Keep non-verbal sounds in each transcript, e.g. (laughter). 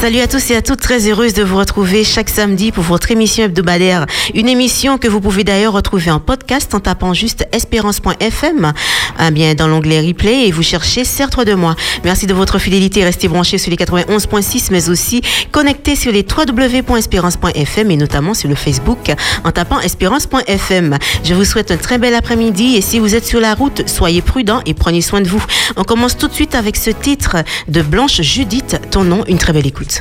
Salut à tous et à toutes, très heureuse de vous retrouver chaque samedi pour votre émission hebdomadaire. Une émission que vous pouvez d'ailleurs retrouver en podcast en tapant juste espérance.fm eh bien dans l'onglet replay et vous cherchez Certes de moi. Merci de votre fidélité, restez branchés sur les 91.6 mais aussi connectés sur les www.espérance.fm et notamment sur le Facebook en tapant espérance.fm. Je vous souhaite un très bel après-midi et si vous êtes sur la route, soyez prudents et prenez soin de vous. On commence tout de suite avec ce titre de Blanche Judith, ton nom, une très belle écoute.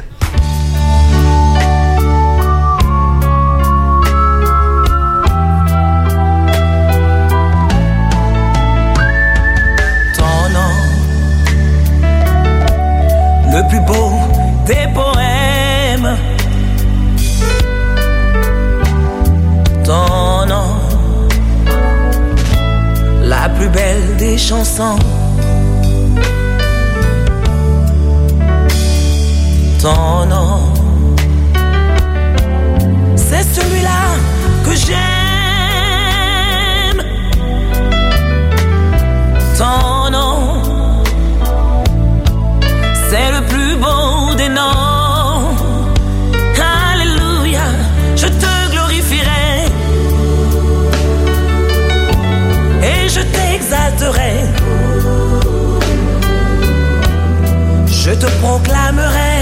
Des chansons. Ton nom, c'est celui-là que j'aime. Ton je t'exalterai. Je te proclamerai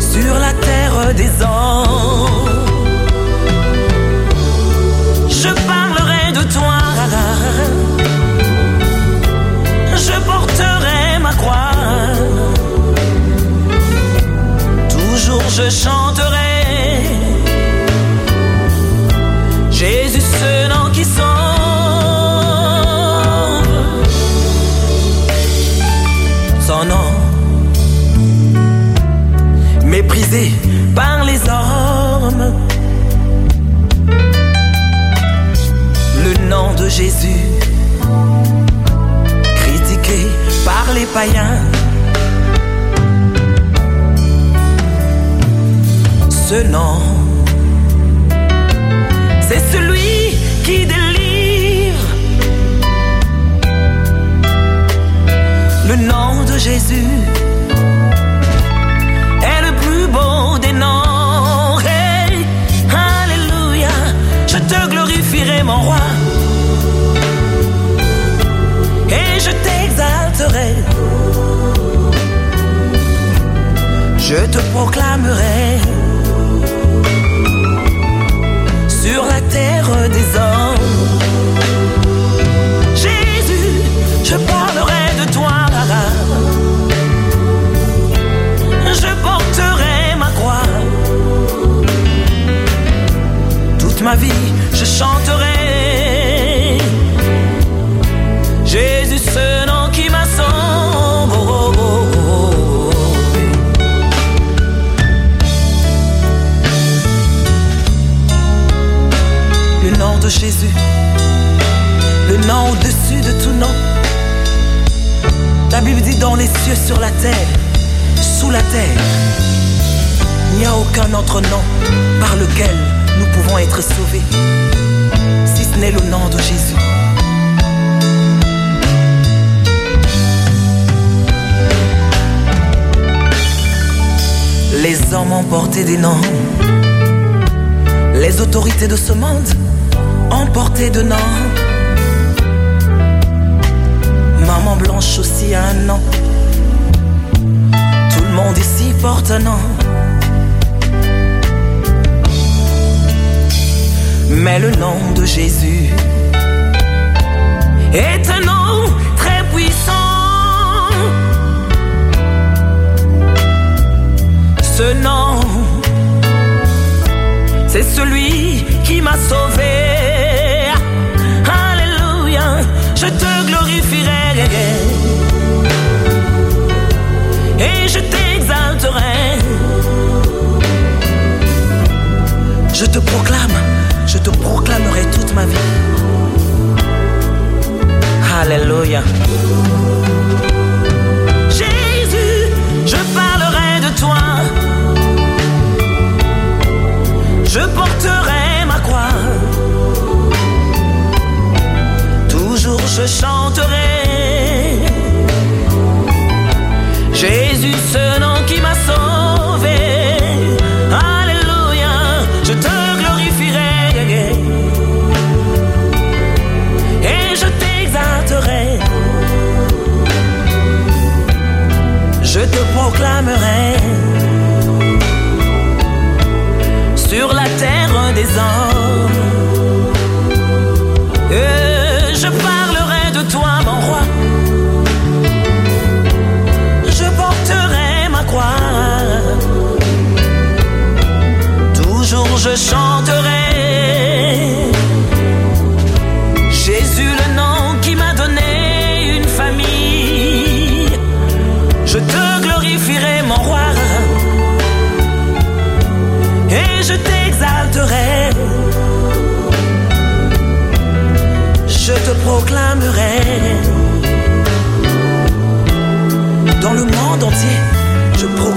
sur la terre des hommes. Les cieux, sur la terre, sous la terre. Il n'y a aucun autre nom par lequel nous pouvons être sauvés, si ce n'est le nom de Jésus. Les hommes ont porté des noms, les autorités de ce monde ont porté de noms. Maman Blanche aussi a un nom. Monde porte un nom. Mais le nom de Jésus est un nom très puissant. Ce nom, c'est celui qui m'a sauvé. Alléluia, je te glorifierai et je je te proclame, je te proclamerai toute ma vie. Alléluia. Jésus, je parlerai de toi.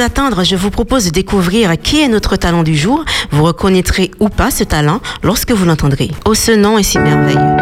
attendre, je vous propose de découvrir qui est notre talent du jour. Vous reconnaîtrez ou pas ce talent lorsque vous l'entendrez. Oh, ce nom est si merveilleux.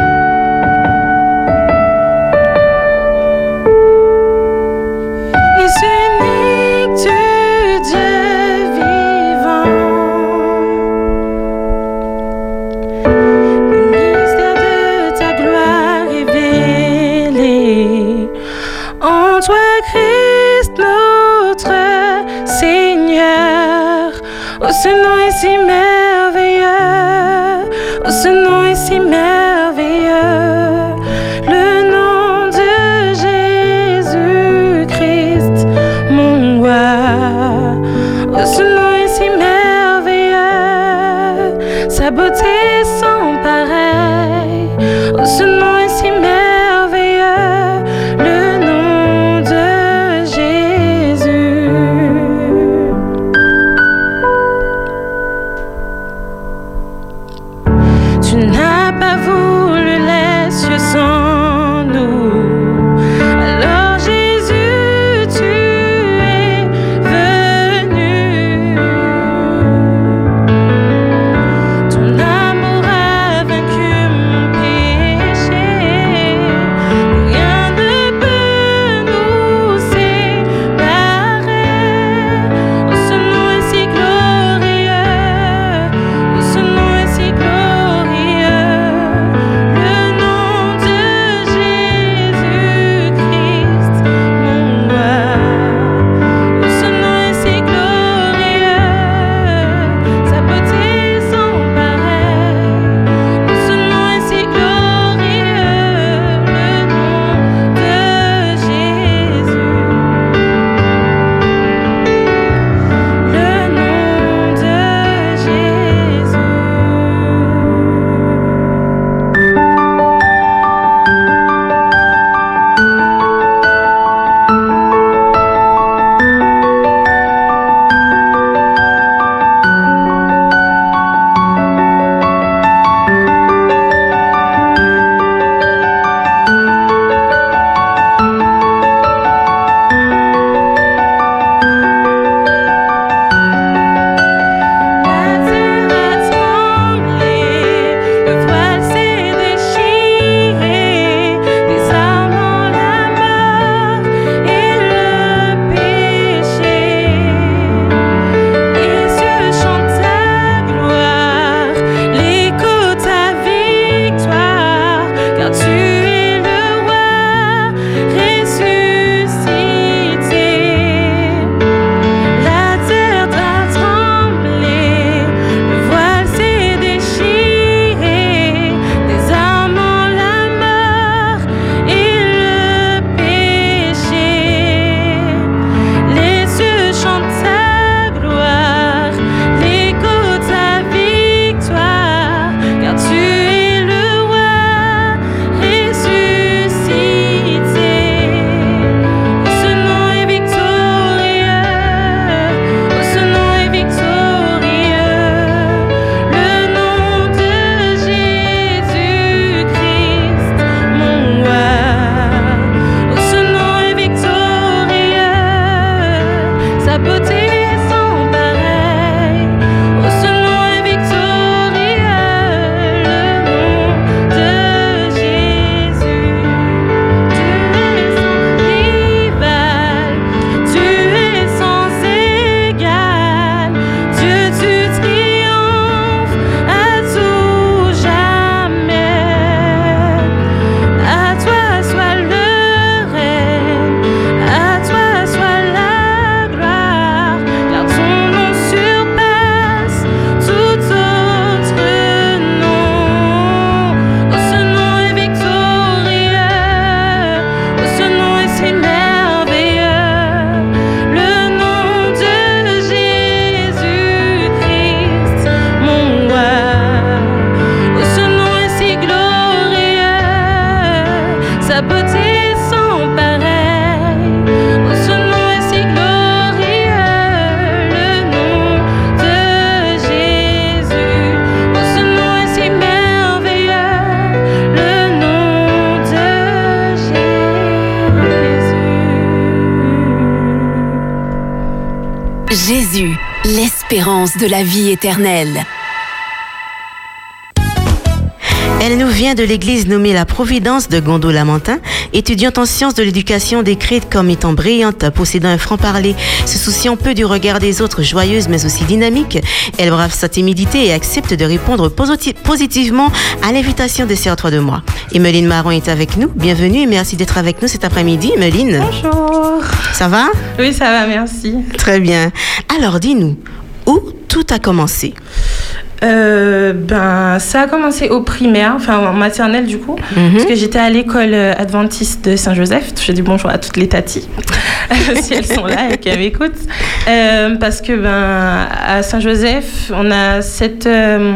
De la vie éternelle. Elle nous vient de l'église nommée La Providence de Gondo-Lamentin, étudiante en sciences de l'éducation décrite comme étant brillante, possédant un franc-parler, se souciant peu du regard des autres, joyeuse mais aussi dynamique. Elle brave sa timidité et accepte de répondre positivement à l'invitation de ces trois de moi. Emeline Marron est avec nous. Bienvenue et merci d'être avec nous cet après-midi, Emeline. Bonjour. Ça va? Oui, ça va, merci. Très bien. Alors, dis-nous, a commencé euh, ben, ça a commencé au primaire, enfin en maternelle du coup, Mhm. parce que j'étais à l'école euh, adventiste de Saint-Joseph. Je dis bonjour à toutes les tatis, (laughs) si elles sont là et qu'elles m'écoutent. Euh, parce que ben, à Saint-Joseph, on a cette. euh,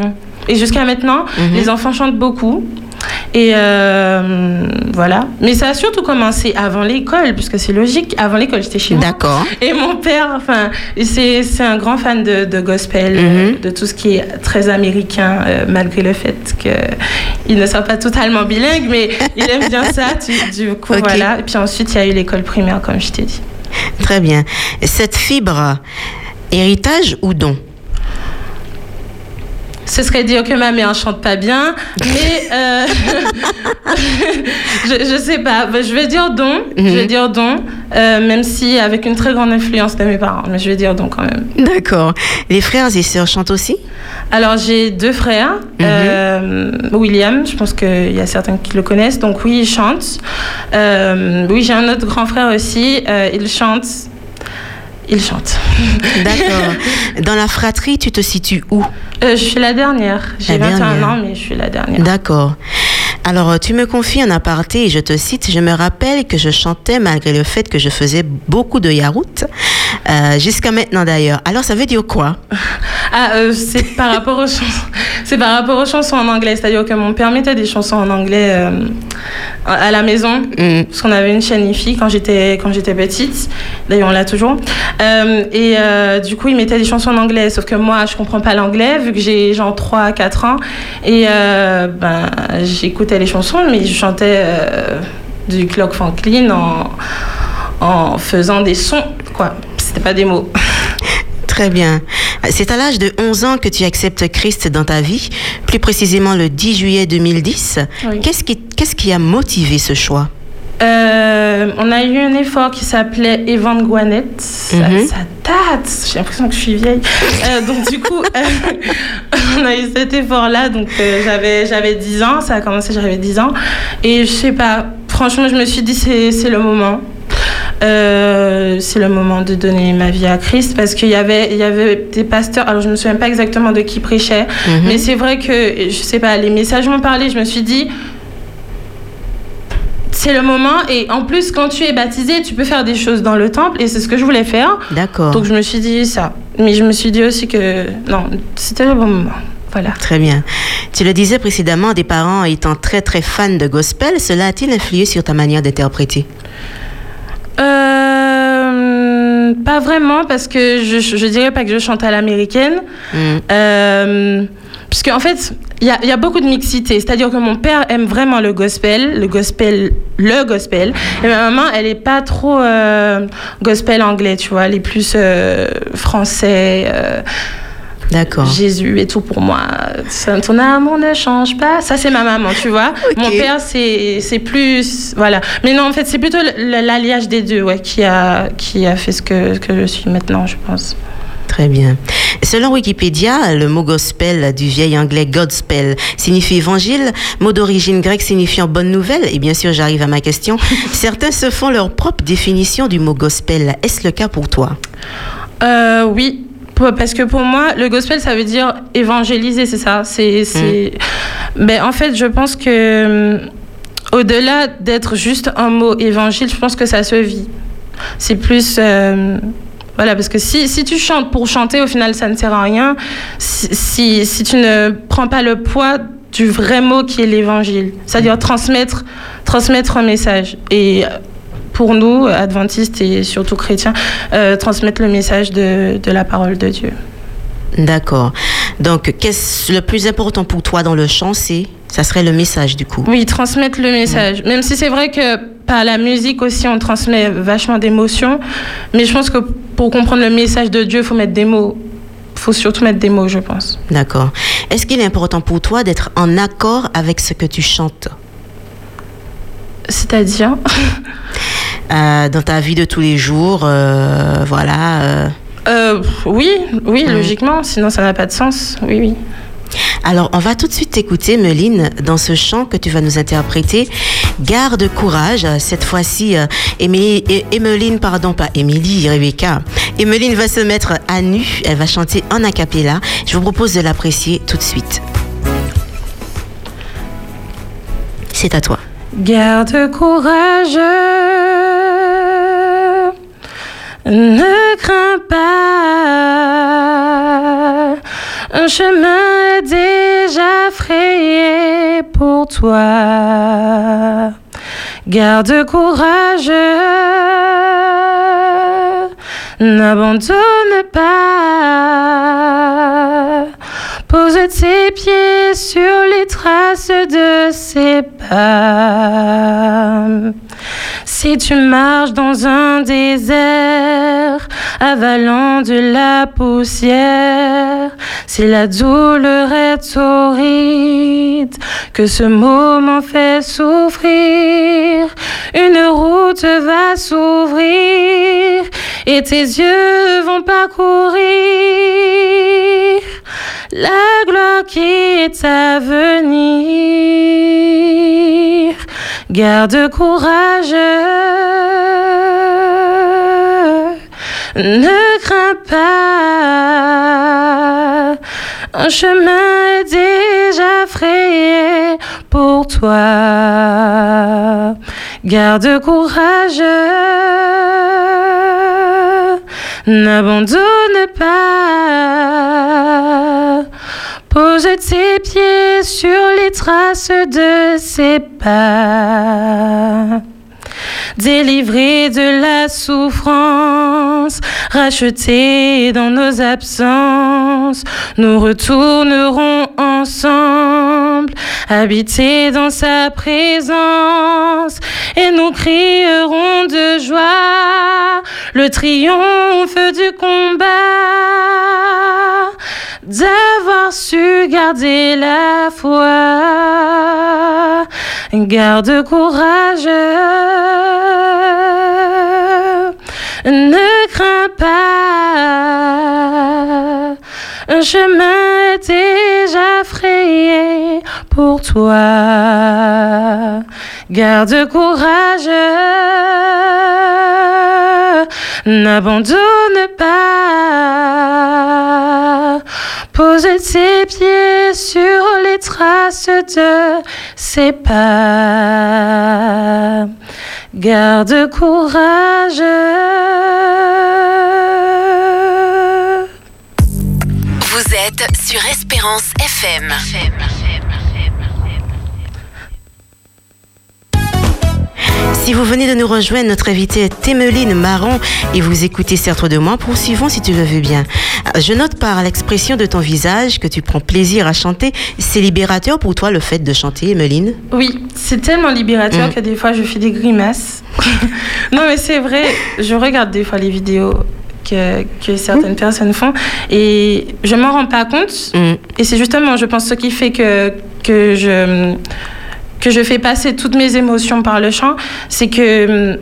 et jusqu'à maintenant, Mhm. les enfants chantent beaucoup. Et euh, voilà. Mais ça a surtout commencé avant l'école, puisque c'est logique. Avant l'école, j'étais chez moi. D'accord. Et mon père, enfin, c'est un grand fan de, de gospel, Mhm. de tout ce qui est très américain, euh, malgré le fait qu'il ne soit pas totalement bilingue, mais il aime bien ça. (laughs) Du, du coup, voilà. Et puis ensuite, il y a eu l'école primaire, comme je t'ai dit. Très bien. Cette fibre, héritage ou don? Ce serait dire que ma mère chante pas bien, mais euh, (laughs) je, je sais pas. Ben, Je vais dire don, je vais Mhm. dire don, euh, même si avec une très grande influence de mes parents, mais je vais dire don quand même. D'accord. Les frères et sœurs chantent aussi? Alors j'ai deux frères, euh, William, je pense qu'il y a certains qui le connaissent, donc oui, il chante. Oui, j'ai un autre grand frère aussi, il chante. Il chante. (laughs) D'accord. Dans la fratrie, tu te situes où? Euh, je suis la dernière. J'ai La 21 dernière. ans, mais je suis la dernière. D'accord. Alors, tu me confies en aparté et je te cite, je me rappelle que je chantais malgré le fait que je faisais beaucoup de yaourt, euh, jusqu'à maintenant d'ailleurs. Alors, ça veut dire quoi? Ah, euh, c'est par rapport aux chansons. C'est par rapport aux chansons en anglais. C'est-à-dire que mon père mettait des chansons en anglais euh, à la maison. Hmm, Parce qu'on avait une chaîne IFI quand j'étais quand j'étais petite. D'ailleurs, on l'a toujours. Et du coup, il mettait des chansons en anglais. Sauf que moi, je comprends pas l'anglais vu que j'ai genre 3 à 4 ans. Et ben, j'écoutais les chansons, mais je chantais euh, du Clock Franklin en, en faisant des sons. Quoi. C'était pas des mots. (laughs) Très bien. C'est à l'âge de 11 ans que tu acceptes Christ dans ta vie, plus précisément le 10 juillet 2010. Oui. Qu'est-ce qui, qu'est-ce qui a motivé ce choix? Euh, on a eu un effort qui s'appelait Evan. Ça, ça J'ai l'impression que je suis vieille. Euh, donc du coup, (laughs) euh, on a eu cet effort-là. Donc euh, j'avais j'avais 10 ans. Ça a commencé, j'avais 10 ans. Et je sais pas. Franchement, je me suis dit c'est c'est le moment. Euh, c'est le moment de donner ma vie à Christ parce qu'il y avait, il y avait des pasteurs, alors je me souviens pas exactement de qui prêchait, Mhm. mais c'est vrai que, je sais pas, les messages m'ont parlé, je me suis dit, c'est le moment. Et en plus, quand tu es baptisé, tu peux faire des choses dans le temple. Et c'est ce que je voulais faire. D'accord. Donc je me suis dit ça. Mais je me suis dit aussi que non, c'était le bon moment. Voilà. Très bien. Tu le disais précédemment, des parents étant très très fans de gospel, cela a-t-il influé sur ta manière d'interpréter? Euh, pas vraiment, parce que je, je dirais pas que je chante à l'américaine. Hmm. Euh, en fait, il y a, il y a beaucoup de mixité. C'est-à-dire que mon père aime vraiment le gospel, le gospel, le gospel. Et ma maman, elle est pas trop euh, gospel anglais, tu vois. Elle est plus euh, français. euh, D'accord. Jésus et tout pour moi. Ton amour ne change pas. Ça, c'est ma maman, tu vois. (laughs) Mon père, c'est plus. Voilà. Mais non, en fait, c'est plutôt l'alliage des deux ouais, qui, a, qui a fait ce que, que je suis maintenant, je pense. Très bien. Selon Wikipédia, le mot gospel du vieil anglais Godspell signifie évangile, mot d'origine grecque signifiant bonne nouvelle. Et bien sûr, j'arrive à ma question. (laughs) Certains se font leur propre définition du mot gospel. Est-ce le cas pour toi? Euh, oui. Parce que pour moi, le gospel, ça veut dire évangéliser, c'est ça? C'est. Ben, en fait, je pense que hum, au-delà d'être juste un mot évangile, je pense que ça se vit. C'est plus. euh, voilà, parce que si, si tu chantes pour chanter, au final, ça ne sert à rien. Si, si, tu ne prends pas le poids du vrai mot qui est l'évangile, c'est-à-dire transmettre, transmettre un message. Et pour nous, adventistes et surtout chrétiens, euh, transmettre le message de, de la parole de Dieu. D'accord. Donc, qu'est-ce le plus important pour toi dans le chant, c'est? Ça serait le message du coup. Oui, transmettre le message. Même si c'est vrai que par la musique aussi, on transmet vachement d'émotions. Mais je pense que pour comprendre le message de Dieu, il faut mettre des mots. Il faut surtout mettre des mots, je pense. D'accord. Est-ce qu'il est important pour toi d'être en accord avec ce que tu chantes? C'est-à-dire? (laughs) Euh, dans ta vie de tous les jours, euh, voilà. euh. Oui, oui, logiquement. Sinon, ça n'a pas de sens. Oui, oui. Alors, on va tout de suite t'écouter, Meline, dans ce chant que tu vas nous interpréter. Garde courage. Cette fois-ci, euh, Émilie- Emeline, pardon, pas Émilie, Rebecca. Emeline va se mettre à nu. Elle va chanter en a cappella. Je vous propose de l'apprécier tout de suite. C'est à toi. Garde courage, ne crains pas, un chemin déjà frayé pour toi. Garde courage, n'abandonne pas. Pose tes pieds sur les traces de ses pas. Si tu marches dans un désert, avalant de la poussière, si la douleur est horrible, que ce moment fait souffrir, une route va s'ouvrir et tes yeux vont parcourir la gloire qui est à venir. Garde courage, ne crains pas. Un chemin déjà frayé pour toi. Garde courage, n'abandonne pas. Pose tes pieds sur les traces de ses pas. Délivré de la souffrance, racheté dans nos absences, nous retournerons ensemble, habités dans sa présence, et nous crierons de joie le triomphe du combat d'avoir su garder la foi. Garde courage, ne crains pas. Un chemin est déjà frayé pour toi. Garde courage, n'abandonne pas. Pose tes pieds sur les traces de ses pas. Garde courage. Vous êtes sur Espérance FM. Si vous venez de nous rejoindre, notre invité est Témeline Marron et vous écoutez Certes de moi. Poursuivons si tu le veux bien. Je note par l'expression de ton visage que tu prends plaisir à chanter. C'est libérateur pour toi le fait de chanter, Emeline? Oui, c'est tellement libérateur Mm. que des fois je fais des grimaces. (laughs) non, mais c'est vrai, je regarde des fois les vidéos que, que certaines personnes font et je m'en rends pas compte. Mm. Et c'est justement, je pense, ce qui fait que, que je que je fais passer toutes mes émotions par le chant, c'est que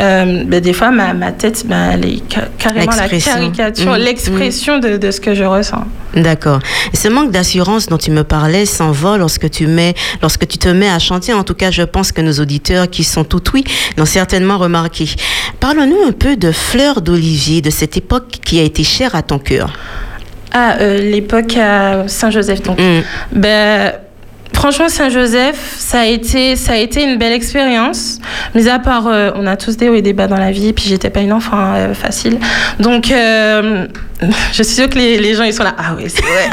euh, ben, des fois ma, ma tête, ben, elle est ca- carrément la caricature, Mm, l'expression de, de ce que je ressens. D'accord. Ce manque d'assurance dont tu me parlais s'envole lorsque tu mets, lorsque tu te mets à chanter. En tout cas, je pense que nos auditeurs qui sont tout oui l'ont certainement remarqué. Parle-nous un peu de Fleur d'Olivier, de cette époque qui a été chère à ton cœur. Ah, euh, l'époque à Saint-Joseph, donc. Mm. Ben, franchement, Saint-Joseph, ça a été, ça a été une belle expérience. Mais à part, euh, on a tous des hauts et des bas dans la vie, puis j'étais pas une enfant euh, facile. Donc, euh, je suis sûre que les, les gens ils sont là. Ah oui, c'est vrai.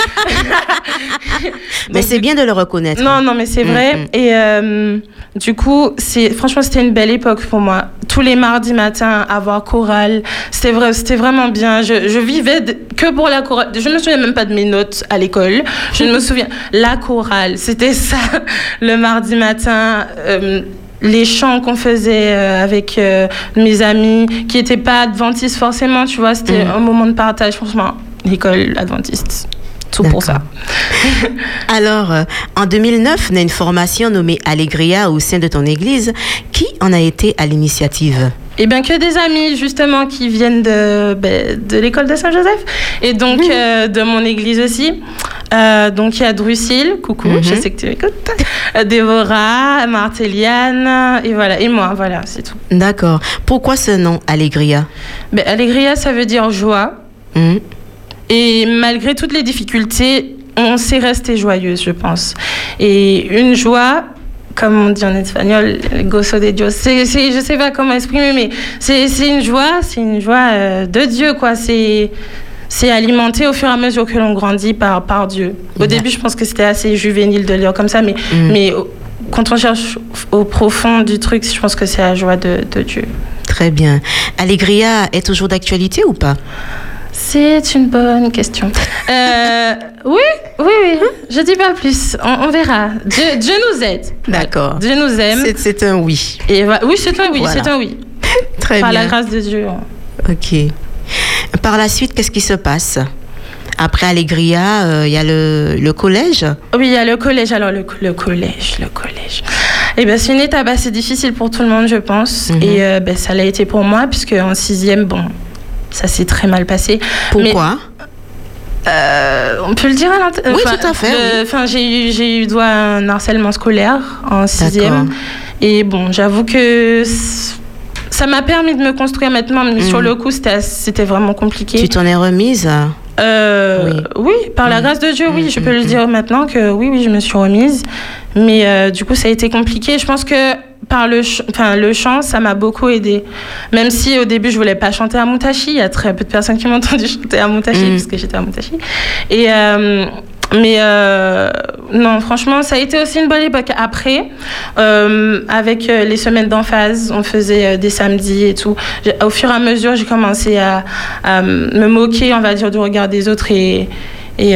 (laughs) mais c'est bien de le reconnaître. Non, non, mais c'est vrai. Mm, mm. Et euh, du coup, franchement, c'était une belle époque pour moi. Tous les mardis matins, avoir chorale, c'était vrai, c'était vraiment bien. Je, je vivais de- que pour la chorale. Je me souviens même pas de mes notes à l'école. Je ne me souviens. La chorale, c'était ça. (laughs) Le mardi matin. euh, les chants qu'on faisait euh, avec euh, mes amis qui n'étaient pas adventistes forcément, tu vois, c'était Mhm. un moment de partage, franchement. L'école adventiste, tout pour ça. (laughs) Alors, euh, en 2009, naît une formation nommée Allegria au sein de ton église. Qui en a été à l'initiative? Eh bien, que des amis, justement, qui viennent de, ben, de l'école de Saint-Joseph et donc euh, de mon église aussi. Euh, donc, il y a Drusille, coucou, Mhm. je sais que tu écoutes. Euh, Déborah, Martéliane, et voilà, et moi, voilà, c'est tout. D'accord. Pourquoi ce nom Allegria? Ben, Allegria, ça veut dire joie. Hmm, Et malgré toutes les difficultés, on s'est resté joyeuse, je pense. Et une joie, comme on dit en espagnol, gozo de Dios. C'est, c'est, je sais pas comment exprimer, mais c'est, c'est une joie, c'est une joie euh, de Dieu, quoi. C'est, c'est alimenté au fur et à mesure que l'on grandit par, par Dieu. Au Ouais. début, je pense que c'était assez juvénile de lire comme ça, mais, Mm. mais quand on cherche au profond du truc, je pense que c'est la joie de, de Dieu. Très bien. Allegria est toujours d'actualité ou pas? C'est une bonne question. Euh, oui, oui, oui. Je dis pas plus. On, on verra. Dieu, Dieu nous aide. D'accord. Dieu nous aime. C'est- un oui. Et va- oui, c'est un oui. Voilà. C'est un oui. (laughs) Très Par bien. la grâce de Dieu. Ok. Par la suite, qu'est-ce qui se passe? Après Allegria, euh, il y a le, le collège? Oui, il y a le collège. Alors, le, le collège, le collège. Eh bien, c'est une étape assez difficile pour tout le monde, je pense. Mhm. Et euh, ben, ça l'a été pour moi, puisque en sixième, bon, ça s'est très mal passé. Pourquoi Euh, on peut le dire à l'antenne Oui, tout à fait, oui. Enfin, j'ai eu, eu droit à un harcèlement scolaire en sixième. Et bon, j'avoue que ça m'a permis de me construire maintenant, mais sur Mhm. le coup, c'était, vraiment compliqué. Tu t'en es remise Euh, Oui. oui. par la Mhm. grâce de Dieu, oui, Mhm, je peux le dire maintenant que oui, oui, je me suis remise. Mais euh, du coup, ça a été compliqué. Je pense que par le, ch- enfin, le chant, ça m'a beaucoup aidé. Même si au début, je voulais pas chanter à Montachi. Il y a très peu de personnes qui m'ont (laughs) entendu chanter à Montachi, Mhm. puisque j'étais à Montachi. Et, euh, mais euh, non, franchement, ça a été aussi une bonne époque. Après, euh, avec les semaines d'emphase, on faisait des samedis et tout. Au fur et à mesure, j'ai commencé à, à me moquer, on va dire, du regard des autres et, et.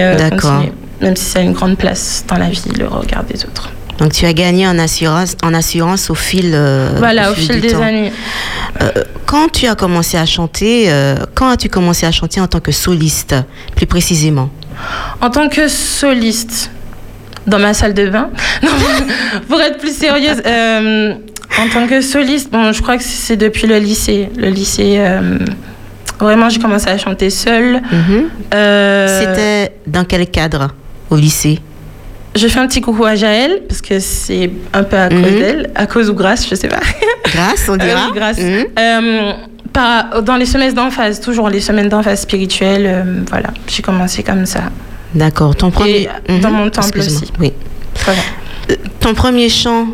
Même si ça a une grande place dans la vie, le regard des autres. Donc tu as gagné en assurance, en assurance au fil, euh, voilà, au fil des temps. années. Euh, quand tu as commencé à chanter, euh, quand as-tu commencé à chanter en tant que soliste, plus précisément? En tant que soliste, dans ma salle de bain, (laughs) non, pour être plus sérieuse, euh, en tant que soliste, bon, je crois que c'est depuis le lycée. Le lycée, vraiment, j'ai commencé à chanter seule. Mhm. Euh, C'était dans quel cadre au lycée? Je fais un petit coucou à Jaël, parce que c'est un peu à cause Mhm. d'elle, à cause ou grâce, je sais pas. Grâce, on (laughs) Euh, dira. oui, grâce. Mhm. Euh, par- dans les semaines d'emphase, toujours les semaines d'emphase spirituelle, euh, voilà, j'ai commencé comme ça. D'accord. Ton premier. Et dans Mhm. mon temple aussi. Oui. Voilà. Euh, Ton premier chant,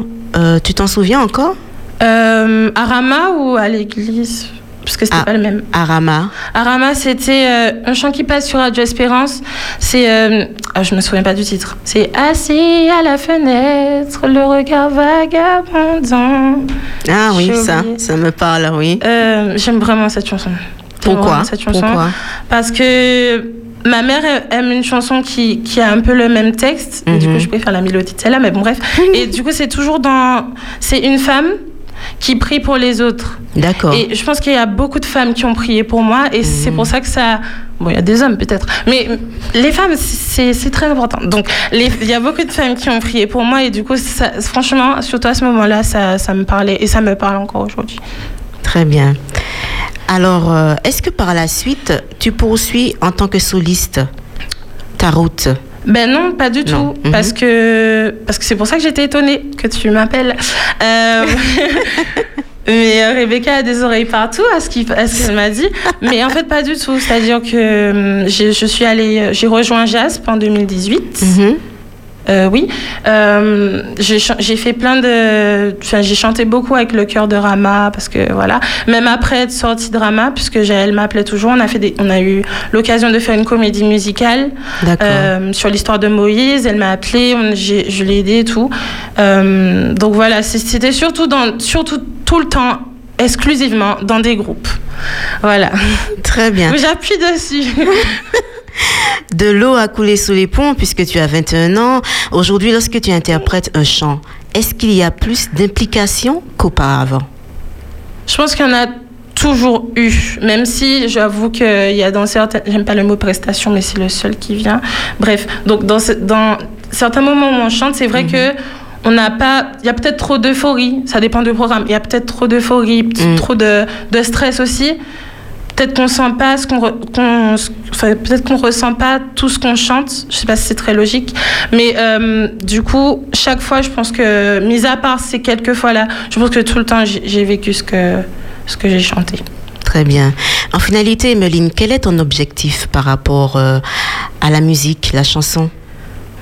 tu t'en souviens encore? À Rama ou à l'église? Parce que c'était Ah. pas le même. Arama. À Rama, c'était euh, un chant qui passe sur Radio Espérance. C'est. euh, ah, je me souviens pas du titre. C'est Assis à la fenêtre, le regard vagabondant. Ah oui, ça, ça me parle, oui. Euh, J'aime vraiment cette chanson. Pourquoi? cette chanson. Pourquoi? Parce que ma mère aime une chanson qui, qui a un peu le même texte. Du Mhm. coup, je préfère la mélodie de celle-là, mais bon, bref. Et du coup, c'est toujours dans. C'est une femme qui prie pour les autres. D'accord. Et je pense qu'il y a beaucoup de femmes qui ont prié pour moi. Et c'est pour ça que ça. Bon, il y a des hommes peut-être. Mais les femmes, c'est très important. Donc, il y a beaucoup de femmes qui ont prié pour moi. Et du coup, ça, franchement, surtout à ce moment-là, ça, ça me parlait. Et ça me parle encore aujourd'hui. Très bien. Alors, euh, est-ce que par la suite, tu poursuis en tant que soliste ta route? Ben non, pas du Non. tout. Mhm. Parce que parce que c'est pour ça que j'étais étonnée que tu m'appelles. Euh, (laughs) mais euh, Rebecca a des oreilles partout à ce qu'elle m'a dit. Mais en fait, pas du tout. C'est-à-dire que hum, j'ai- je suis allée, j'ai rejoint JASP en 2018. Mhm. Euh, oui, euh, j'ai fait plein de. Enfin, j'ai chanté beaucoup avec le chœur de Rama parce que voilà. Même après être sortie de Rama, puisque Jaël m'appelait toujours, on a fait des, on a eu l'occasion de faire une comédie musicale euh, sur l'histoire de Moïse. Elle m'a appelée, on- je l'ai aidée et tout. Donc voilà, c'était surtout dans, surtout tout le temps, exclusivement dans des groupes. Voilà. Très bien. (laughs) J'appuie dessus. (laughs) De l'eau a coulé sous les ponts puisque tu as 21 ans. Aujourd'hui, lorsque tu interprètes un chant, est-ce qu'il y a plus d'implication qu'auparavant? Je pense qu'il y en a toujours eu, même si j'avoue qu'il y a dans certains, j'aime pas le mot prestation, mais c'est le seul qui vient. Bref, donc dans, ce- dans certains moments où on chante, c'est vrai que on n'a pas, il y a peut-être trop d'euphorie, ça dépend du programme, il y a peut-être trop d'euphorie, Mhm. trop de, de stress aussi. Peut-être qu'on sent pas peut-être qu'on ressent pas tout ce qu'on chante. Je sais pas si c'est très logique, mais euh, du coup, chaque fois, je pense que, mis à part ces quelques fois-là, je pense que tout le temps, j'ai j'ai vécu ce que ce que j'ai chanté. Très bien. En finalité, Emeline, quel est ton objectif par rapport euh, à la musique, la chanson?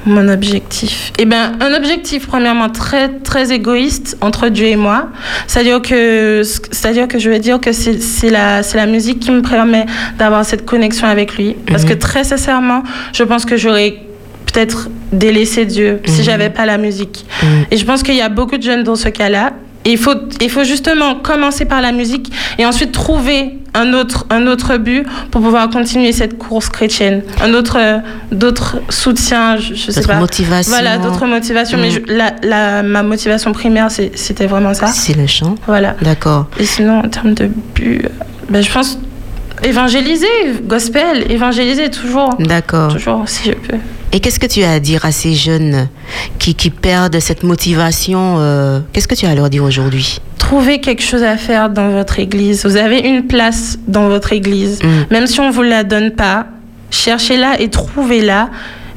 Mon objectif. Eh bien, un objectif, premièrement, très, très égoïste entre Dieu et moi. C'est-à-dire que, c'est-à-dire que je veux dire que c'est, la, c'est la musique qui me permet d'avoir cette connexion avec lui. Parce que très sincèrement, je pense que j'aurais peut-être délaissé Dieu si Mhm. j'avais pas la musique. Mhm. Et je pense qu'il y a beaucoup de jeunes dans ce cas-là. Il faut, il faut justement commencer par la musique et ensuite trouver un autre, un autre but pour pouvoir continuer cette course chrétienne. Un autre, euh, d'autres soutiens, je, je sais D'autres pas. motivations Voilà, d'autres motivations. Mais Mm. je- la, la- ma motivation primaire, c'était vraiment ça. C'est le chant. Voilà. D'accord. Et sinon, en termes de but, euh, ben, je pense évangéliser, gospel, évangéliser toujours. D'accord. Toujours, si je peux. Et qu'est-ce que tu as à dire à ces jeunes qui, qui perdent cette motivation euh, Qu'est-ce que tu as à leur dire aujourd'hui? Trouvez quelque chose à faire dans votre église. Vous avez une place dans votre église. Mm. Même si on ne vous la donne pas, cherchez-la et trouvez-la.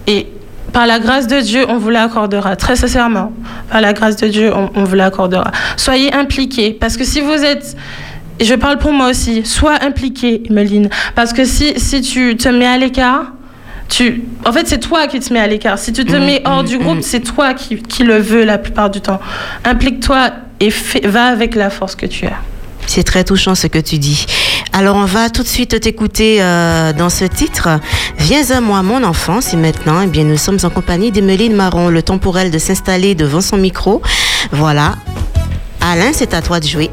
Et par la grâce de Dieu, on vous l'accordera. Très sincèrement, par la grâce de Dieu, on, on vous l'accordera. Soyez impliqués. Parce que si vous êtes... Et je parle pour moi aussi. Sois impliqué, Emeline. Parce que si, si tu te mets à l'écart, tu... En fait, c'est toi qui te mets à l'écart. Si tu te Mm, mets hors du groupe, mm. c'est toi qui, qui le veux la plupart du temps. Implique-toi et fais- va avec la force que tu as. C'est très touchant ce que tu dis. Alors on va tout de suite t'écouter euh, dans ce titre. Viens à moi mon enfance et maintenant eh bien nous sommes en compagnie d'Emeline Marron, le temps pour elle de s'installer devant son micro. Voilà. Alain, c'est à toi de jouer.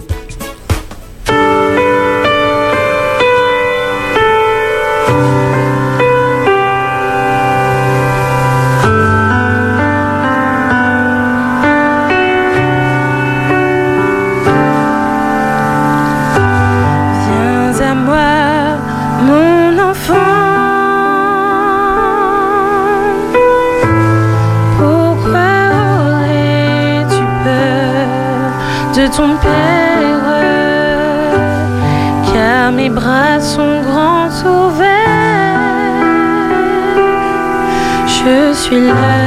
Suis là.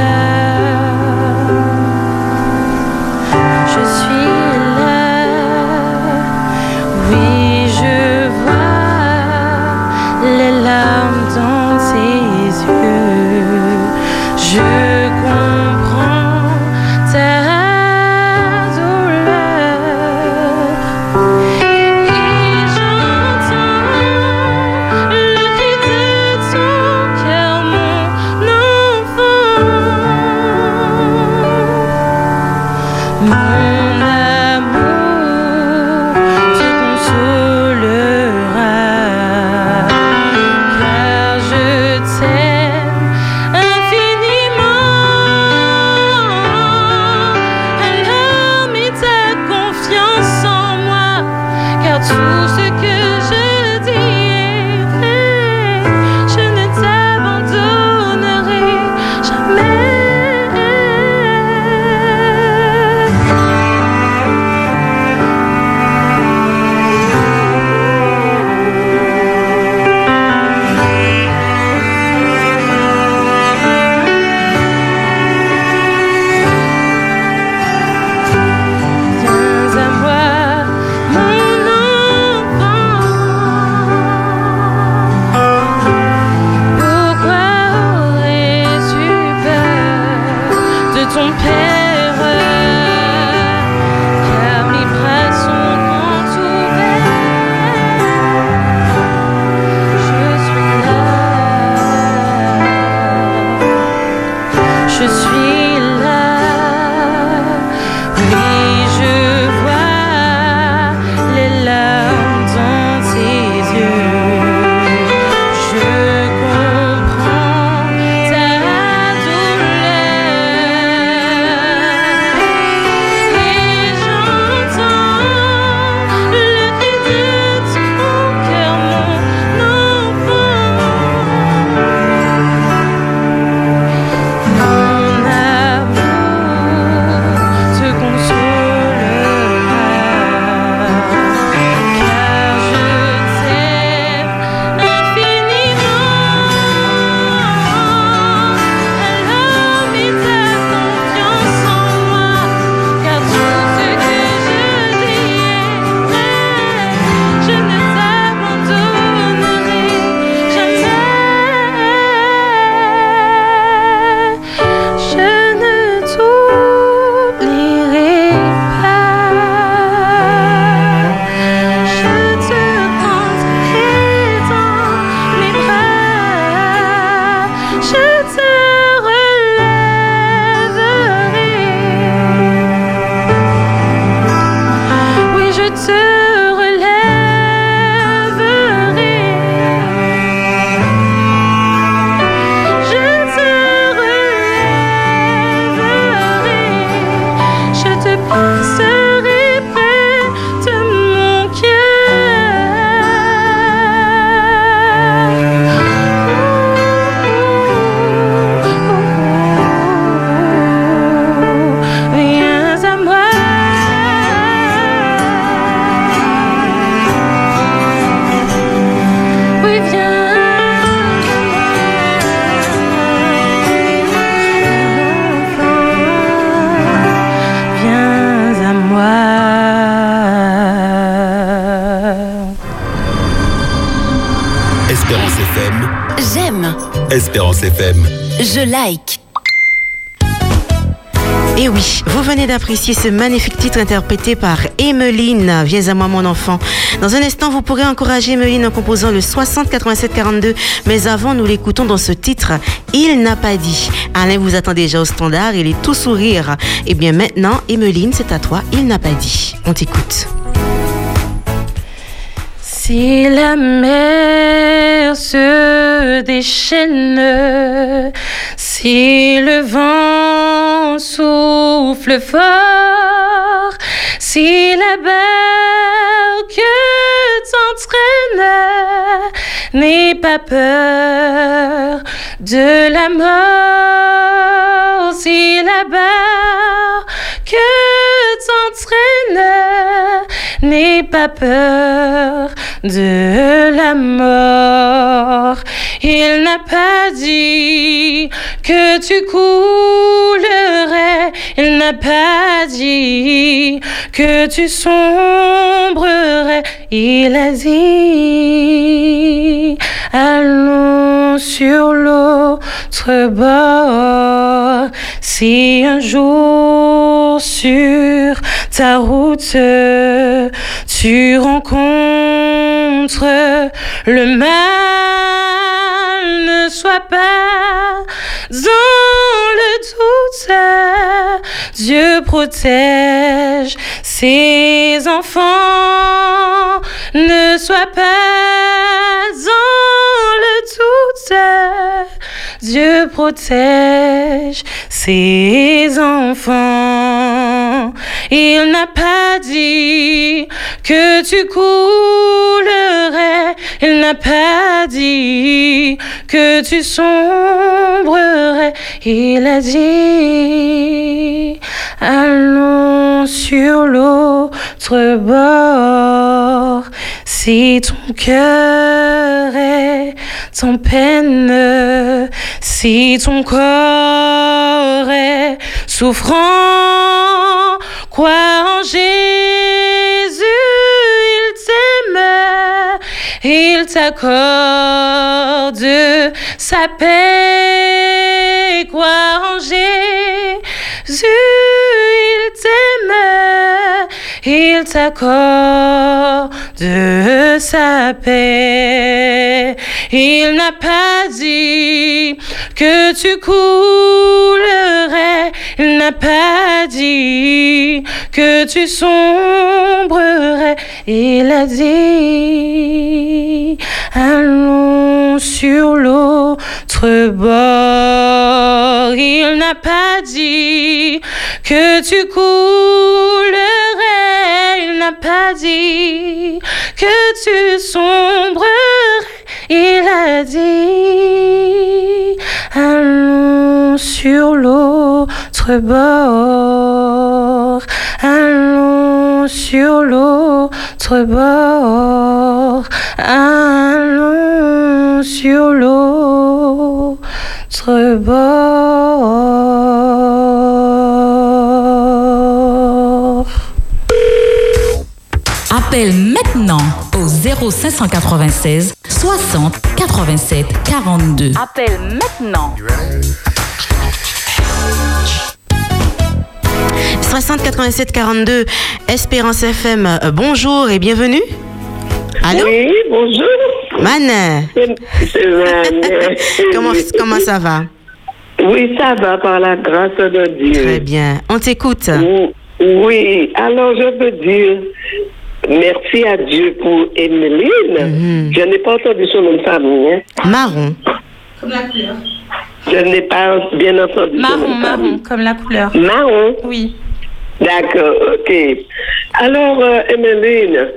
Espérance. Je like. Et oui, vous venez d'apprécier ce magnifique titre interprété par Emeline. Viens à moi mon enfant. Dans un instant, vous pourrez encourager Emeline en composant le 60 87 42. Mais avant, nous l'écoutons dans ce titre. Il n'a pas dit. Alain vous attend déjà au standard. Il est tout sourire. Et bien maintenant, Emeline, c'est à toi. Il n'a pas dit. On t'écoute. Si la mer se déchaîne, si le vent souffle fort, si la barque t'entraîne, n'aie pas peur de la mort. Si la barque t'entraîne, n'aie pas peur de la mort. Il n'a pas dit que tu coulerais. Il n'a pas dit que tu sombrerais. Il a dit, allons sur l'autre bord. Si un jour sur ta route tu rencontres le mal, ne sois pas dans le doute. Dieu protège ses enfants, ne sois pas dans le doute. Dieu protège ses enfants. Il n'a pas dit que tu coulerais. Il n'a pas dit que tu sombrerais. Il a dit, allons sur l'autre bord. Si ton cœur est en peine, si ton corps est souffrant, crois en Jésus, il t'aime, il t'accorde sa paix, crois en Jésus, il t'aime, il t'accorde sa paix. Il n'a pas dit que tu coulerais. Il n'a pas dit que tu sombrerais. Il a dit, allons sur l'autre bord. Il n'a pas dit que tu coulerais. Il n'a pas dit que tu sombrerais. Il a dit, allons sur l'autre bord. Allons sur l'autre bord. Allons sur l'autre bord. Appelle maintenant au 0596 60 87 42. Appelle maintenant. 60 87 42 Espérance FM. euh, bonjour et bienvenue. Allô? Oui, bonjour. Man, C'est (laughs) comment, comment ça va? Oui, ça va par la grâce de Dieu. Très bien. On t'écoute. Oui, alors je veux dire merci à Dieu pour Emeline. Mhm. Je n'ai pas entendu son nom de famille. hein. Marron. Je n'ai pas bien entendu son Marron, nom de marron, famille. comme la couleur. Marron? Oui. D'accord, ok. Alors, euh, Emeline,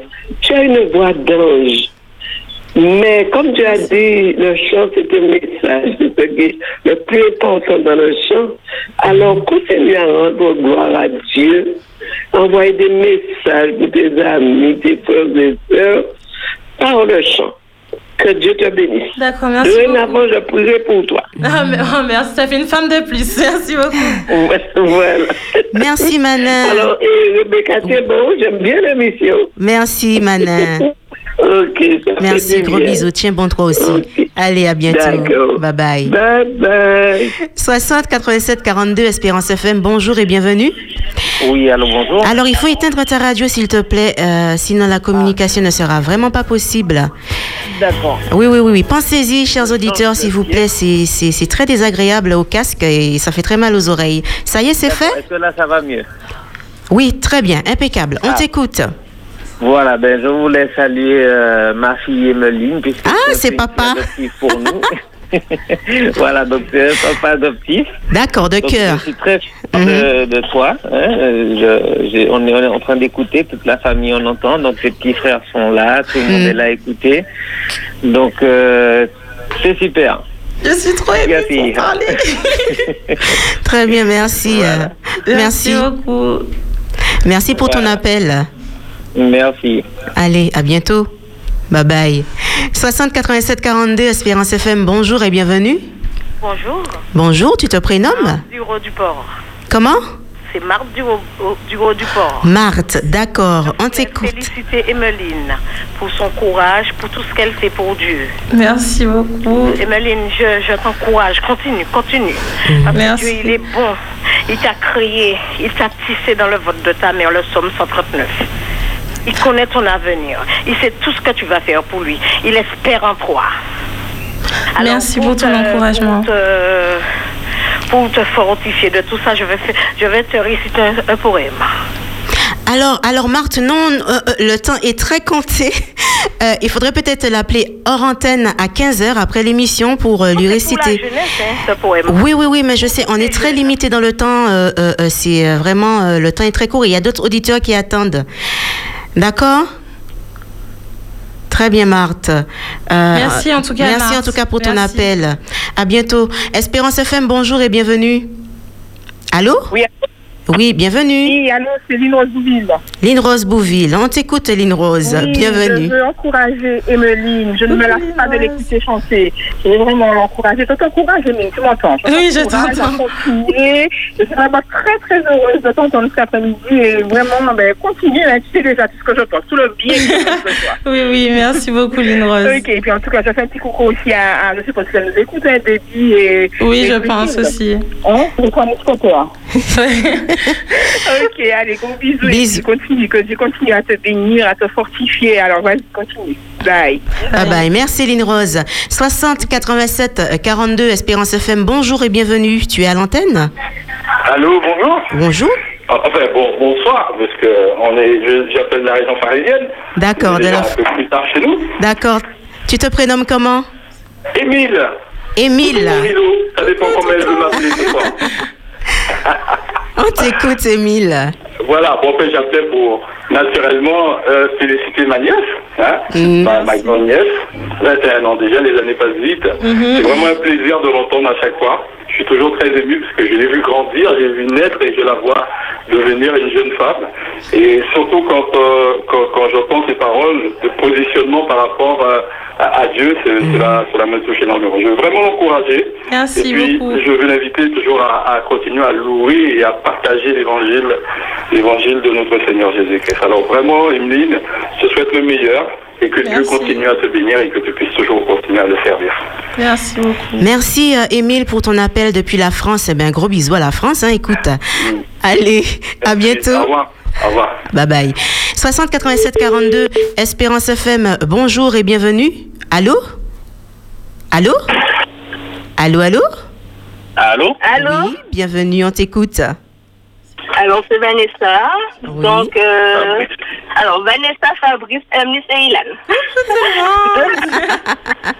tu as une voix d'ange. Mais comme tu as dit, le chant, c'est un message, c'est ce qui est le plus important dans le chant. Alors, continue à rendre gloire à Dieu. Envoyer des messages pour tes amis, tes frères et sœurs, par le chant. Que Dieu te bénisse. D'accord, merci. Dorénavant, je prierai pour toi. Ah, mais- oh, merci, ça fait une femme de plus. (laughs) Merci beaucoup. voilà. Merci, Manin. Alors, et Rebecca, c'est bon, j'aime bien l'émission. Merci, Manin. (laughs) Ok, ça Merci, gros bien. bisous. Tiens bon toi aussi. Ok. Allez, à bientôt. D'accord. Bye bye. Bye bye. 60 87 42 Espérance FM, bonjour et bienvenue. Oui, allô, bonjour. Alors, il faut éteindre ta radio, s'il te plaît, euh, sinon la communication ne sera vraiment pas possible. D'accord. Oui, oui, oui, oui. Pensez-y, chers auditeurs, s'il vous plaît. C'est- C'est c'est très désagréable au casque et ça fait très mal aux oreilles. Ça y est, c'est fait? Est-ce que là, ça va mieux? Oui, très bien, impeccable. On Ah. t'écoute. Voilà, ben je voulais saluer euh, ma fille Emeline. puisque Ah, c'est papa. pour nous. (laughs) voilà, donc c'est un papa adoptif. D'accord, de cœur. Je suis très fier de, de toi. hein. Je- j'ai- on, est, on est en train d'écouter, toute la famille on entend. Donc tes petits frères sont là, tout le monde Mhm. est là à écouter. Donc euh, c'est super. Je suis trop Merci, émue pour parler. (laughs) Très bien, merci. euh, merci. beaucoup. Merci pour ton appel. Merci. Allez, à bientôt. Bye bye. 60 87 42 Espérance FM, bonjour et bienvenue. Bonjour, Bonjour, tu te prénommes du Haut du Port. Comment C'est Marthe du du du Port. Marthe, d'accord, on t'écoute. Féliciter Emeline pour son courage, pour tout ce qu'elle fait pour Dieu. Merci beaucoup. Emeline, je, je t'encourage, continue, continue. Parce que Merci. Dieu, il est bon. Il t'a créé, il t'a tissé dans le ventre de ta mère, le psaume 139. Il connaît ton avenir. Il sait tout ce que tu vas faire pour lui. Il espère en toi. Merci pour ton te- encouragement. Pour te, pour te fortifier de tout ça, je vais, faire- je vais te réciter un, un poème. Alors, alors Marthe, non, euh, euh, le temps est très compté. (laughs) Euh, il faudrait peut-être l'appeler hors antenne à 15h après l'émission pour euh, lui C'est pour la réciter. jeunesse, hein, ce poème. Oui, oui, oui, mais je sais, on est très limité dans le temps. euh, euh, euh, c'est vraiment, euh, le temps est très court. Il y a d'autres auditeurs qui attendent. D'accord? Très bien, Marthe. Euh, Merci en tout cas, Merci en tout cas pour ton Merci. appel. À bientôt. Espérance FM, bonjour et bienvenue. Allô? Oui, Oui, bienvenue. oui, allô, c'est Lino Bouville. Lynn Rose Bouville, on t'écoute, Lynn Rose. Oui, bienvenue. Je veux encourager Emeline. Je ne me lasse pas de l'écouter chanter. Je veux vraiment l'encourager. Je t'encourage, Emeline, tu m'entends Oui, je t'entends. Je suis vraiment très, très heureuse de t'entendre cet après-midi. Et vraiment, ben, continue. hein, Tu sais déjà tout ce que je pense, tout le bien que je pense de toi. (laughs) Oui, oui, merci beaucoup, Lynn Rose. Ok, et puis en tout cas, je fais un petit coucou aussi à, à je sais pas si elle nous écoute, hein, Déby et. Oui, et je Christine. pense aussi. Hein, c'est quoi mon scooter Ok, allez, gros bisous. Bisous. Continue, que Dieu continue à te bénir, à te fortifier. Alors, vas-y, continue. Bye. Bye bye. Merci Lynn Rose. 60 87 euh, 42 Espérance FM, bonjour et bienvenue. Tu es à l'antenne? Allô, bonjour. Bonjour. Ah, Enfin, bon, bonsoir, parce que on est, j'appelle la région parisienne. D'accord, C'est de la- un peu plus tard chez nous. D'accord. Tu te prénommes comment? Émile. Émile. Ou Milo, ça dépend comment elle veut m'appeler ce soir. (laughs) (laughs) On t'écoute, Émile. Voilà, bon, ben, j'appelais pour naturellement euh, féliciter ma nièce, hein, Mm. ma, ma grande nièce, 21 ans déjà, les années passent vite. Mhm. C'est vraiment un plaisir de l'entendre à chaque fois. Je suis toujours très ému parce que je l'ai vu grandir, j'ai vu naître et je la vois devenir une jeune femme. Et surtout quand, euh, quand, quand j'entends ces paroles de positionnement par rapport euh, à, à Dieu, c'est- cela, me touche énormément. Je veux vraiment l'encourager. Merci et puis, beaucoup. je veux l'inviter toujours à, à continuer à louer et à partager l'évangile, l'évangile de notre Seigneur Jésus-Christ. Alors vraiment, Emeline, je te souhaite le meilleur et que Dieu Merci. continue à te bénir et que tu puisses toujours continuer à le servir. Merci beaucoup. Merci euh, Émile pour ton appel depuis la France. Eh bien, gros bisous à la France. Hein, écoute. Allez, à bientôt. Au revoir. Au revoir. Bye bye. 60 87 42 Espérance FM, bonjour et bienvenue. Allô Allô? Allô, allô Allô? Allô? Oui, bienvenue, on t'écoute. Alors, c'est Vanessa. Oui. Donc, euh, alors, Vanessa, Fabrice, Emily et Ilan. (laughs)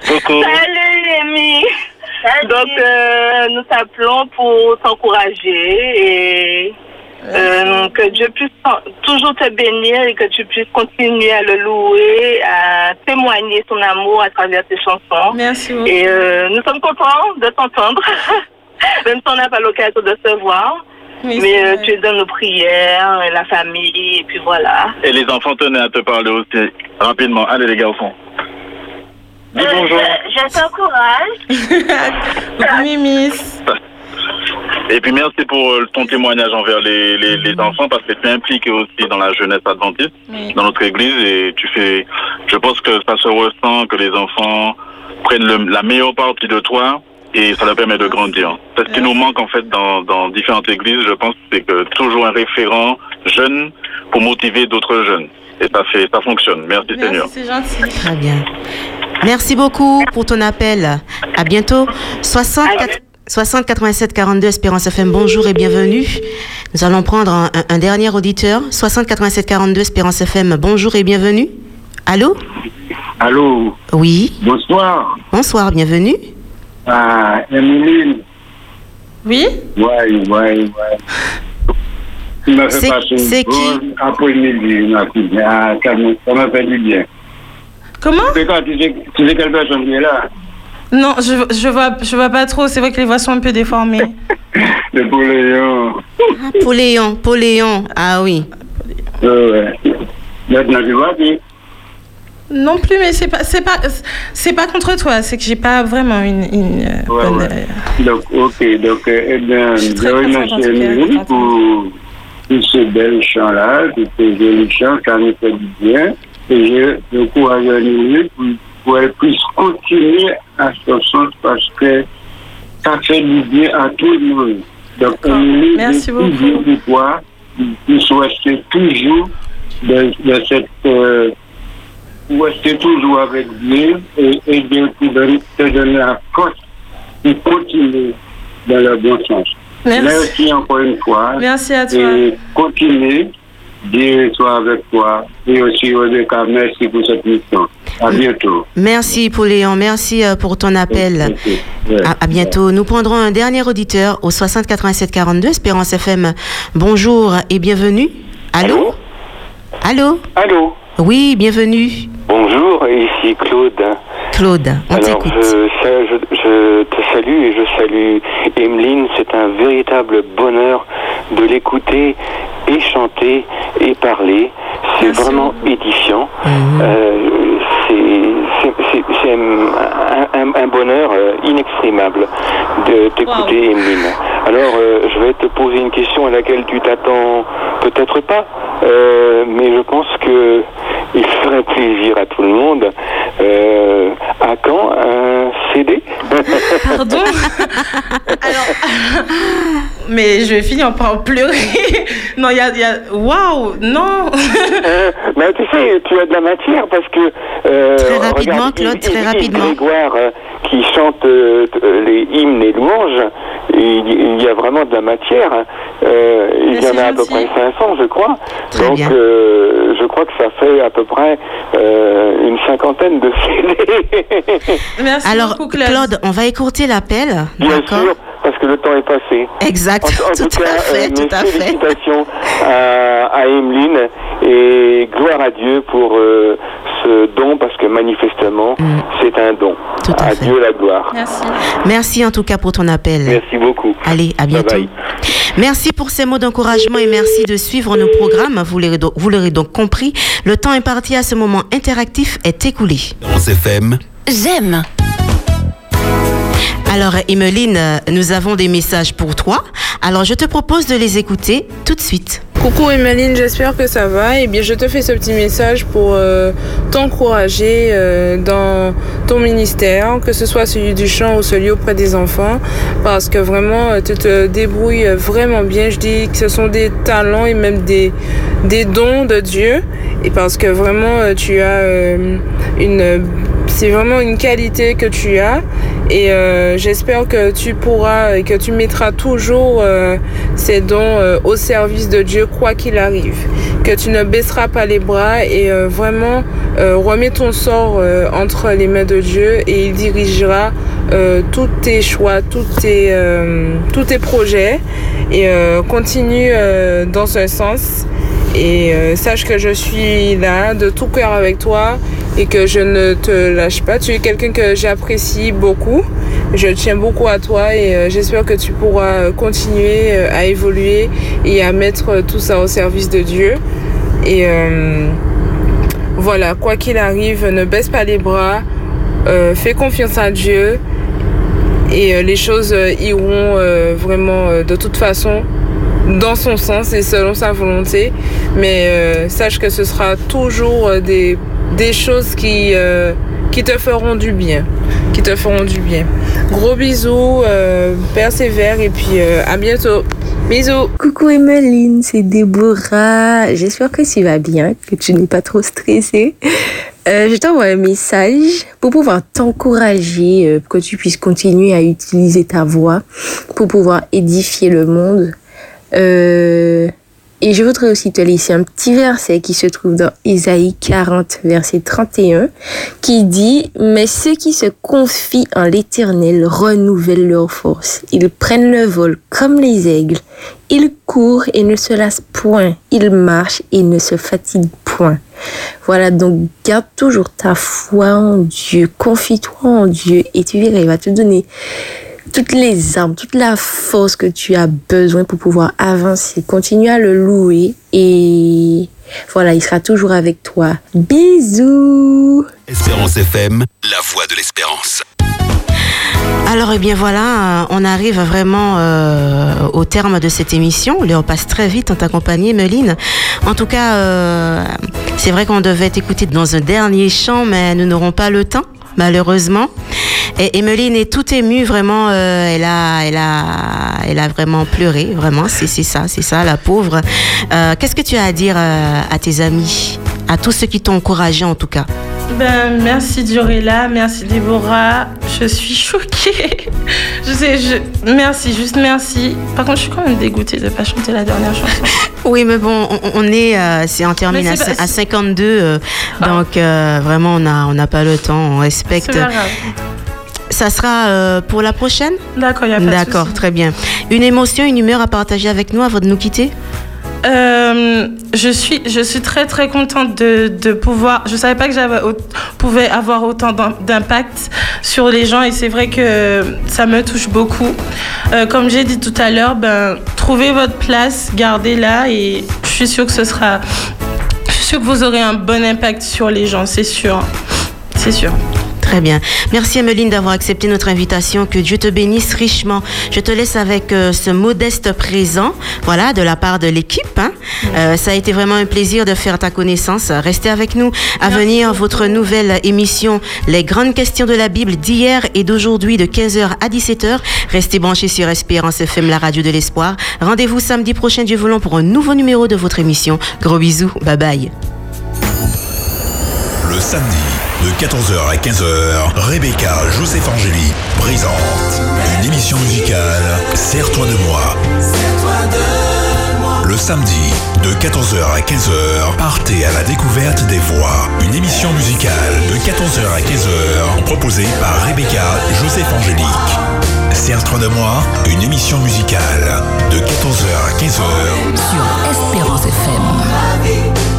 Coucou. Salut, Amy. Donc, euh, nous t'appelons pour t'encourager et euh, que Dieu puisse toujours te bénir et que tu puisses continuer à le louer, à témoigner son amour à travers tes chansons. Merci beaucoup. Et euh, nous sommes contents de t'entendre, (laughs) même si on n'a pas l'occasion de se voir. Mais euh, tu es dans nos prières, et la famille, et puis voilà. Et les enfants tenaient à te parler aussi rapidement. Allez les garçons. Dis bonjour. je t'encourage. Coucou, (laughs) Mimis. Et puis merci pour euh, ton témoignage envers les, les, les enfants parce que tu es impliqué aussi dans la jeunesse adventiste, Oui. dans notre église et tu fais je pense que ça se ressent que les enfants prennent le- la meilleure partie de toi et ça leur permet de grandir. Ce qui nous manque en fait dans, dans différentes églises, je pense, c'est que toujours un référent jeune pour motiver d'autres jeunes. Et ça fait, ça fonctionne. Merci, Seigneur. C'est gentil. Très bien. Merci beaucoup pour ton appel. À bientôt. 60, 60 87 42 Espérance FM, bonjour et bienvenue. Nous allons prendre un, un- un dernier auditeur. 60 87 42 Espérance FM, bonjour et bienvenue. Allô? Allô? Oui. Bonsoir. Bonsoir, bienvenue. Ah, Emeline. Oui? Ouais, ouais, ouais. Tu m'as fait passer c'est une bonne après-midi. Ah, ça m'a fait du bien. Comment? C'est tu sais, tu sais quelle personne qui est là? Non, je, je, vois, je vois pas trop. C'est vrai que les voix sont un peu déformées. (laughs) Le Poléon. Ah, Pauléon, Pauléon. Ah oui. Ouais, ouais. Maintenant, tu vois, Non plus, mais c'est pas, c'est pas, c'est pas contre toi. C'est que j'ai pas vraiment une. une euh, Ouais, bonne, ouais. euh, Donc, ok, donc, eh bien, contente, remercie en tout cas, Emeline pour ces jolis chants, ça nous fait du bien. Et je je encourage Emeline pour, pour qu'elle puisse continuer à ce sens parce que ça fait du bien à tout le monde. Donc, Emeline, Merci beaucoup. toujours pour toi, tu sois toujours dans, dans cette. Euh, pour rester toujours avec Dieu et, et Dieu te donne, te donne la force pour continuer dans le bon sens. Merci. encore une fois. Merci à toi. Et continue. Dieu soit avec toi. Et aussi, Rebecca, merci pour cette mission. À bientôt. Merci Pauléon, merci euh, pour ton appel. À, à bientôt. Nous prendrons un dernier auditeur au 60 87 42 Espérance FM. Bonjour et bienvenue. Allô? Allô? Allô? Oui, bienvenue. Bonjour, ici Claude. Claude, on Alors, je, je te salue et je salue Emeline. C'est un véritable bonheur de l'écouter et chanter et parler. C'est vraiment édifiant. Euh, c'est- un, un- un bonheur euh, inexprimable de t'écouter, Emeline. Alors, euh, je vais te poser une question à laquelle tu t'attends peut-être pas, euh, mais je pense que il ferait plaisir à tout le monde. Euh, à quand un CD (laughs) Pardon? (laughs) Alors, (laughs) mais je vais finir par pleurer. Non, il y a, il y a- waouh, non. Euh, mais tu sais, tu as de la matière parce que. euh, Très rapidement, regarde, Claude, Yves- très Yves rapidement. Grégoire euh, qui chante euh, les hymnes et louanges, il, il y a vraiment de la matière. Euh, il y en a à peu près 500, je crois. Donc, euh, je crois que ça fait à peu près euh, une cinquantaine de (laughs) CD. Merci Alors, Claude, on va écourter l'appel. Bien D'accord que le temps est passé. Exact, En, en tout tout, à cas, fait, euh, tout mes à fait. félicitations à, à Emeline et gloire à Dieu pour euh, ce don parce que manifestement c'est un don. à Dieu la gloire. Merci. Merci en tout cas pour ton appel. Merci beaucoup. Allez, à bientôt. bye. Merci pour ces mots d'encouragement et merci de suivre nos programmes. Vous l'aurez donc, compris, le temps imparti à ce moment interactif est écoulé. FM. J'aime. Alors, Emeline, nous avons des messages pour toi. Alors, je te propose de les écouter tout de suite. Coucou Emeline, j'espère que ça va. Et bien, je te fais ce petit message pour euh, t'encourager euh, dans ton ministère, que ce soit celui du chant ou celui auprès des enfants, parce que vraiment, euh, tu te débrouilles vraiment bien. Je dis que ce sont des talents et même des, des dons de Dieu, et parce que vraiment, tu as une, c'est vraiment une qualité que tu as. Et euh, j'espère que tu pourras et que tu mettras toujours euh, ces dons euh, au service de Dieu, quoi qu'il arrive. Que tu ne baisseras pas les bras et vraiment remets ton sort entre les mains de Dieu et il dirigera tous tes choix, tous tes, tous tes projets et continue dans ce sens. Et euh, sache que je suis là de tout cœur avec toi et que je ne te lâche pas. Tu es quelqu'un que j'apprécie beaucoup. Je tiens beaucoup à toi et euh, j'espère que tu pourras continuer euh, à évoluer et à mettre tout ça au service de Dieu. Et voilà, quoi qu'il arrive, ne baisse pas les bras, fais confiance à Dieu et les choses iront vraiment de toute façon dans son sens et selon sa volonté. Mais euh, sache que ce sera toujours euh, des des choses qui, euh, qui te feront du bien. Qui te feront du bien. Gros bisous, persévère et puis à bientôt. Bisous. Coucou Emeline, c'est Déborah. J'espère que tu vas bien, que tu n'es pas trop stressée. Euh, je t'envoie un message pour pouvoir t'encourager, pour que tu puisses continuer à utiliser ta voix pour pouvoir édifier le monde. Euh, et je voudrais aussi te laisser un petit verset qui se trouve dans Isaïe 40, verset 31, qui dit, Mais ceux qui se confient en l'Éternel renouvellent leur force. Ils prennent le vol comme les aigles. Ils courent et ne se lassent point. Ils marchent et ne se fatiguent point. Voilà, donc garde toujours ta foi en Dieu. Confie-toi en Dieu et tu verras, il va te donner toutes les armes, toute la force que tu as besoin pour pouvoir avancer. Continue à le louer et voilà, il sera toujours avec toi. Bisous Espérance FM, la voix de l'espérance. Alors, eh bien voilà, on arrive vraiment euh, au terme de cette émission. Le passe très vite en t'accompagner, Meline. En tout cas, euh, c'est vrai qu'on devait t'écouter dans un dernier chant, mais nous n'aurons pas le temps, malheureusement. Et Emeline est tout émue, vraiment. euh, elle a, elle a, elle a vraiment pleuré, vraiment. C'est, ça, c'est ça, la pauvre. Euh, qu'est-ce que tu as à dire euh, à tes amis, à tous ceux qui t'ont encouragé en tout cas Ben, merci Diorella, merci Déborah. Je suis choquée. (laughs) Je sais, je... merci, juste merci. Par contre, je suis quand même dégoûtée de ne pas chanter la dernière chanson. (laughs) Oui, mais bon, on, on est, euh, c'est on termine à, c'est cin- pas- à 52, euh, donc euh, vraiment on n'a on n'a pas le temps, on respecte. C'est pas grave. Ça sera pour la prochaine? D'accord, il n'y a pas de D'accord, très bien. Une émotion, une humeur à partager avec nous avant de nous quitter? Euh, je suis, je suis très très contente de, pouvoir. Je savais pas que j'avais pouvait avoir autant d'im- d'impact sur les gens et c'est vrai que ça me touche beaucoup. Euh, comme j'ai dit tout à l'heure, ben trouvez votre place, gardez-la et je suis sûre que ce sera. Je suis sûre que vous aurez un bon impact sur les gens, c'est sûr, c'est sûr. Très bien. Merci Emeline d'avoir accepté notre invitation. Que Dieu te bénisse richement. Je te laisse avec euh, ce modeste présent, voilà, de la part de l'équipe. hein. Euh, ça a été vraiment un plaisir de faire ta connaissance. Restez avec nous. À venir, votre nouvelle émission, Les grandes questions de la Bible d'hier et d'aujourd'hui de 15h à 17h. Restez branchés sur Espérance FM, la radio de l'espoir. Rendez-vous samedi prochain, Dieu voulant, pour un nouveau numéro de votre émission. Gros bisous. Bye bye. Le samedi, de 14h à 15h, Rebecca Joseph Angéli présente une émission musicale Serre-toi de moi. Le samedi, de 14h à 15h, partez à la découverte des voix. Une émission musicale de 14h à 15h, proposée par Rebecca Joseph Angélique. Serre-toi de moi, une émission musicale de 14h à 15h Sur Espérance FM.